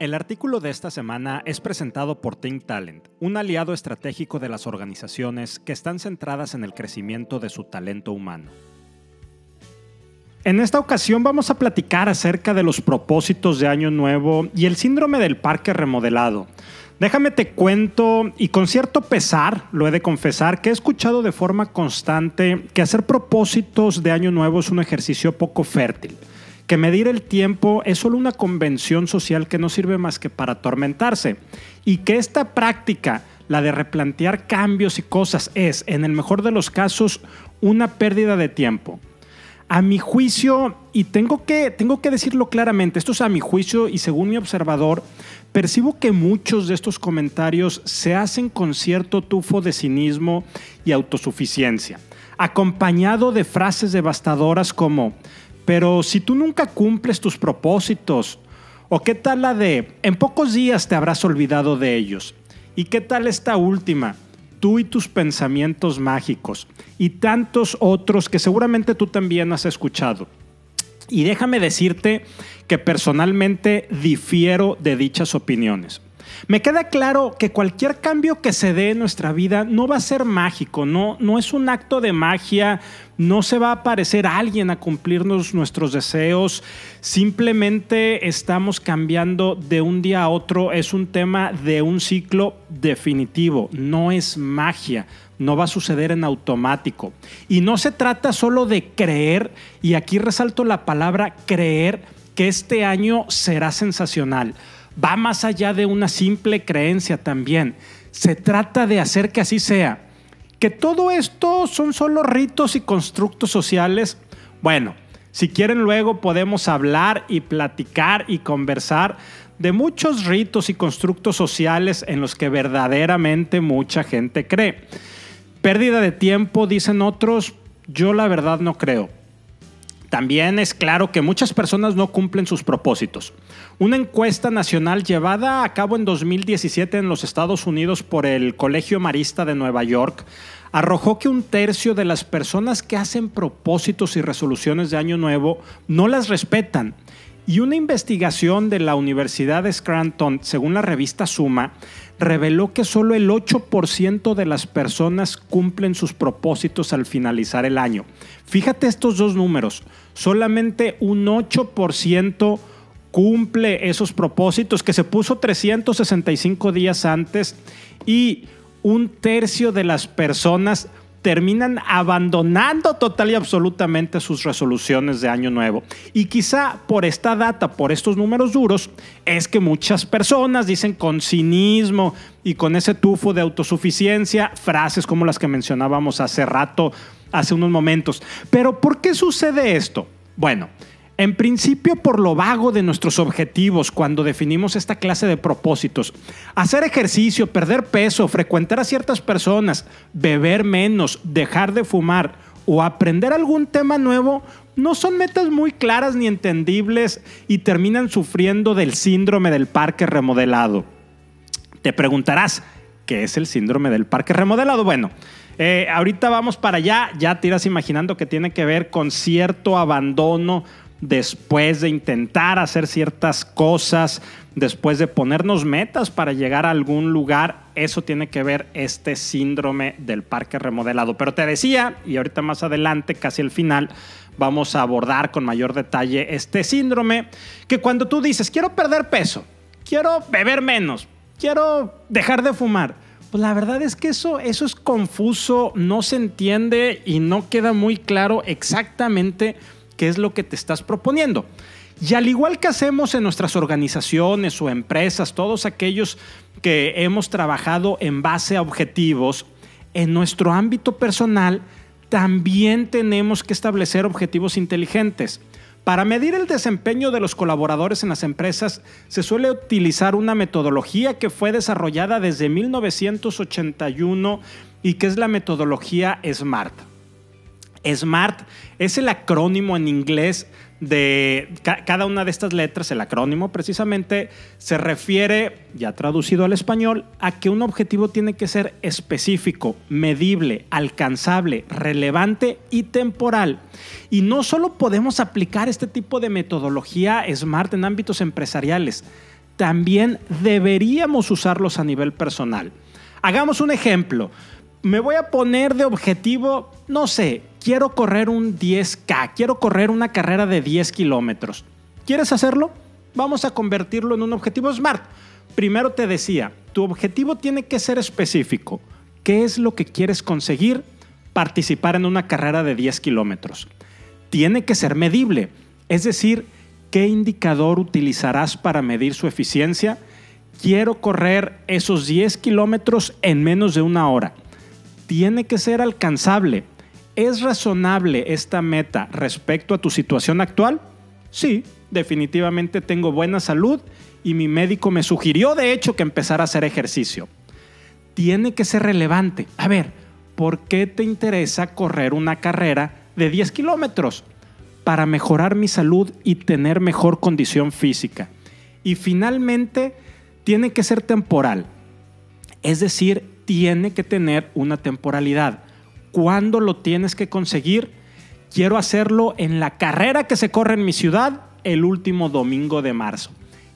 El artículo de esta semana es presentado por Think Talent, un aliado estratégico de las organizaciones que están centradas en el crecimiento de su talento humano. En esta ocasión vamos a platicar acerca de los propósitos de Año Nuevo y el síndrome del parque remodelado. Déjame te cuento, y con cierto pesar, lo he de confesar, que he escuchado de forma constante que hacer propósitos de Año Nuevo es un ejercicio poco fértil que medir el tiempo es solo una convención social que no sirve más que para atormentarse y que esta práctica, la de replantear cambios y cosas, es, en el mejor de los casos, una pérdida de tiempo. A mi juicio, y tengo que, tengo que decirlo claramente, esto es a mi juicio y según mi observador, percibo que muchos de estos comentarios se hacen con cierto tufo de cinismo y autosuficiencia, acompañado de frases devastadoras como, pero si tú nunca cumples tus propósitos, o qué tal la de, en pocos días te habrás olvidado de ellos, y qué tal esta última, tú y tus pensamientos mágicos, y tantos otros que seguramente tú también has escuchado. Y déjame decirte que personalmente difiero de dichas opiniones. Me queda claro que cualquier cambio que se dé en nuestra vida no va a ser mágico, no, no es un acto de magia, no se va a aparecer alguien a cumplirnos nuestros deseos, simplemente estamos cambiando de un día a otro, es un tema de un ciclo definitivo, no es magia, no va a suceder en automático. Y no se trata solo de creer, y aquí resalto la palabra creer, que este año será sensacional va más allá de una simple creencia también. Se trata de hacer que así sea. Que todo esto son solo ritos y constructos sociales. Bueno, si quieren luego podemos hablar y platicar y conversar de muchos ritos y constructos sociales en los que verdaderamente mucha gente cree. Pérdida de tiempo, dicen otros, yo la verdad no creo. También es claro que muchas personas no cumplen sus propósitos. Una encuesta nacional llevada a cabo en 2017 en los Estados Unidos por el Colegio Marista de Nueva York arrojó que un tercio de las personas que hacen propósitos y resoluciones de Año Nuevo no las respetan. Y una investigación de la Universidad de Scranton, según la revista Suma, reveló que solo el 8% de las personas cumplen sus propósitos al finalizar el año. Fíjate estos dos números, solamente un 8% cumple esos propósitos que se puso 365 días antes y un tercio de las personas terminan abandonando total y absolutamente sus resoluciones de año nuevo. Y quizá por esta data, por estos números duros, es que muchas personas dicen con cinismo y con ese tufo de autosuficiencia frases como las que mencionábamos hace rato, hace unos momentos. Pero ¿por qué sucede esto? Bueno, en principio por lo vago de nuestros objetivos cuando definimos esta clase de propósitos. Hacer ejercicio, perder peso, frecuentar a ciertas personas, beber menos, dejar de fumar o aprender algún tema nuevo no son metas muy claras ni entendibles y terminan sufriendo del síndrome del parque remodelado. Te preguntarás, ¿qué es el síndrome del parque remodelado? Bueno, eh, ahorita vamos para allá, ya te irás imaginando que tiene que ver con cierto abandono después de intentar hacer ciertas cosas, después de ponernos metas para llegar a algún lugar, eso tiene que ver este síndrome del parque remodelado. Pero te decía, y ahorita más adelante, casi al final, vamos a abordar con mayor detalle este síndrome, que cuando tú dices, quiero perder peso, quiero beber menos, quiero dejar de fumar, pues la verdad es que eso, eso es confuso, no se entiende y no queda muy claro exactamente qué es lo que te estás proponiendo. Y al igual que hacemos en nuestras organizaciones o empresas, todos aquellos que hemos trabajado en base a objetivos, en nuestro ámbito personal también tenemos que establecer objetivos inteligentes. Para medir el desempeño de los colaboradores en las empresas se suele utilizar una metodología que fue desarrollada desde 1981 y que es la metodología SMART. SMART es el acrónimo en inglés de cada una de estas letras, el acrónimo precisamente se refiere, ya traducido al español, a que un objetivo tiene que ser específico, medible, alcanzable, relevante y temporal. Y no solo podemos aplicar este tipo de metodología SMART en ámbitos empresariales, también deberíamos usarlos a nivel personal. Hagamos un ejemplo. Me voy a poner de objetivo, no sé, quiero correr un 10K, quiero correr una carrera de 10 kilómetros. ¿Quieres hacerlo? Vamos a convertirlo en un objetivo SMART. Primero te decía, tu objetivo tiene que ser específico. ¿Qué es lo que quieres conseguir? Participar en una carrera de 10 kilómetros. Tiene que ser medible, es decir, ¿qué indicador utilizarás para medir su eficiencia? Quiero correr esos 10 kilómetros en menos de una hora. Tiene que ser alcanzable. ¿Es razonable esta meta respecto a tu situación actual? Sí, definitivamente tengo buena salud y mi médico me sugirió de hecho que empezara a hacer ejercicio. Tiene que ser relevante. A ver, ¿por qué te interesa correr una carrera de 10 kilómetros? Para mejorar mi salud y tener mejor condición física. Y finalmente, tiene que ser temporal. Es decir, tiene que tener una temporalidad. ¿Cuándo lo tienes que conseguir? Quiero hacerlo en la carrera que se corre en mi ciudad el último domingo de marzo.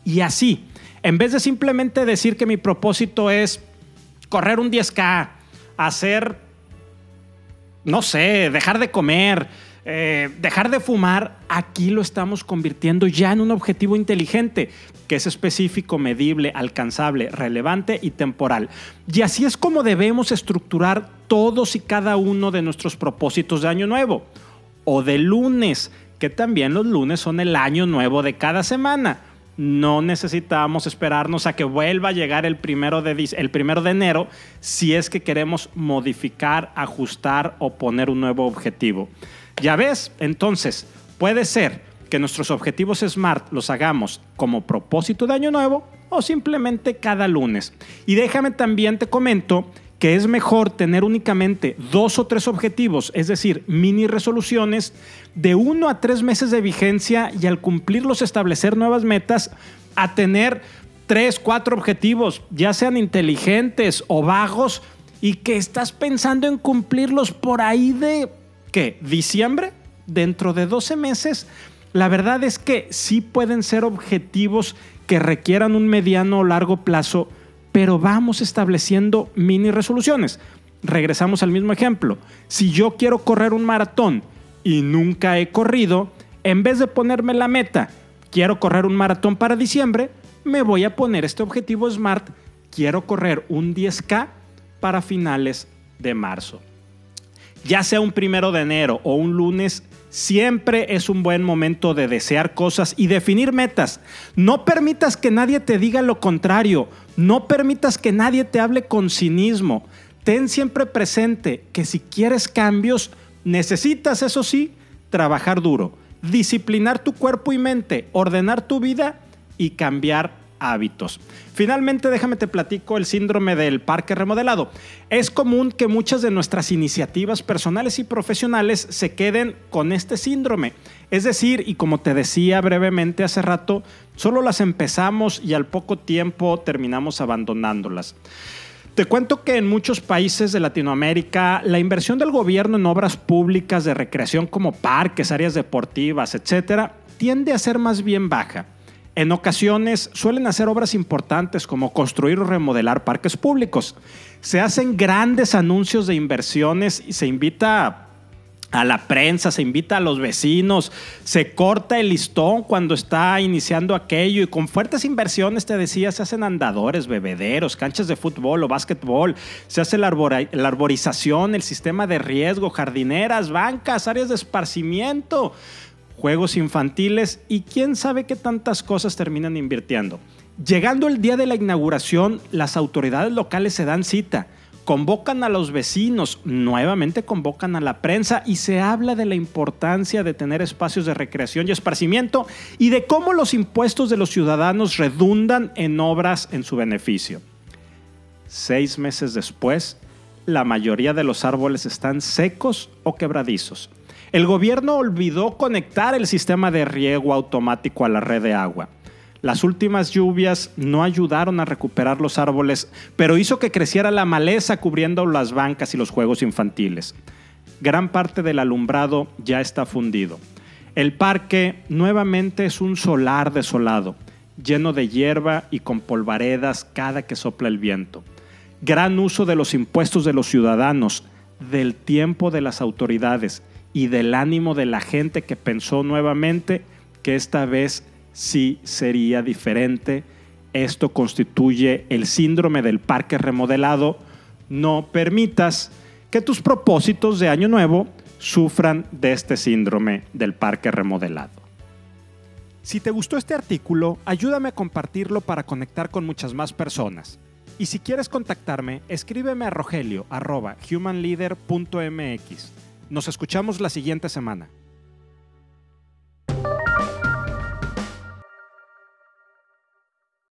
Y así, en vez de simplemente decir que mi propósito es correr un 10K, hacer, no sé, dejar de comer, eh, dejar de fumar, aquí lo estamos convirtiendo ya en un objetivo inteligente, que es específico, medible, alcanzable, relevante y temporal. Y así es como debemos estructurar todos y cada uno de nuestros propósitos de año nuevo o de lunes, que también los lunes son el año nuevo de cada semana. No necesitamos esperarnos a que vuelva a llegar el primero de, el primero de enero si es que queremos modificar, ajustar o poner un nuevo objetivo. Ya ves, entonces puede ser que nuestros objetivos SMART los hagamos como propósito de año nuevo o simplemente cada lunes. Y déjame también te comento que es mejor tener únicamente dos o tres objetivos, es decir, mini resoluciones, de uno a tres meses de vigencia y al cumplirlos establecer nuevas metas, a tener tres, cuatro objetivos, ya sean inteligentes o vagos, y que estás pensando en cumplirlos por ahí de, ¿qué? ¿Diciembre? Dentro de 12 meses. La verdad es que sí pueden ser objetivos que requieran un mediano o largo plazo, pero vamos estableciendo mini resoluciones. Regresamos al mismo ejemplo. Si yo quiero correr un maratón y nunca he corrido, en vez de ponerme la meta, quiero correr un maratón para diciembre, me voy a poner este objetivo SMART, quiero correr un 10K para finales de marzo. Ya sea un primero de enero o un lunes, siempre es un buen momento de desear cosas y definir metas. No permitas que nadie te diga lo contrario. No permitas que nadie te hable con cinismo. Ten siempre presente que si quieres cambios, necesitas, eso sí, trabajar duro, disciplinar tu cuerpo y mente, ordenar tu vida y cambiar hábitos. Finalmente, déjame te platico el síndrome del parque remodelado. Es común que muchas de nuestras iniciativas personales y profesionales se queden con este síndrome. Es decir, y como te decía brevemente hace rato, solo las empezamos y al poco tiempo terminamos abandonándolas. Te cuento que en muchos países de Latinoamérica la inversión del gobierno en obras públicas de recreación como parques, áreas deportivas, etcétera, tiende a ser más bien baja. En ocasiones suelen hacer obras importantes como construir o remodelar parques públicos. Se hacen grandes anuncios de inversiones y se invita a la prensa, se invita a los vecinos, se corta el listón cuando está iniciando aquello y con fuertes inversiones, te decía, se hacen andadores, bebederos, canchas de fútbol o básquetbol, se hace la, la arborización, el sistema de riesgo, jardineras, bancas, áreas de esparcimiento juegos infantiles y quién sabe qué tantas cosas terminan invirtiendo. Llegando el día de la inauguración, las autoridades locales se dan cita, convocan a los vecinos, nuevamente convocan a la prensa y se habla de la importancia de tener espacios de recreación y esparcimiento y de cómo los impuestos de los ciudadanos redundan en obras en su beneficio. Seis meses después, la mayoría de los árboles están secos o quebradizos. El gobierno olvidó conectar el sistema de riego automático a la red de agua. Las últimas lluvias no ayudaron a recuperar los árboles, pero hizo que creciera la maleza cubriendo las bancas y los juegos infantiles. Gran parte del alumbrado ya está fundido. El parque nuevamente es un solar desolado lleno de hierba y con polvaredas cada que sopla el viento. Gran uso de los impuestos de los ciudadanos, del tiempo de las autoridades y del ánimo de la gente que pensó nuevamente que esta vez sí sería diferente. Esto constituye el síndrome del parque remodelado. No permitas que tus propósitos de año nuevo sufran de este síndrome del parque remodelado. Si te gustó este artículo, ayúdame a compartirlo para conectar con muchas más personas. Y si quieres contactarme, escríbeme a rogelio.humanleader.mx. Nos escuchamos la siguiente semana.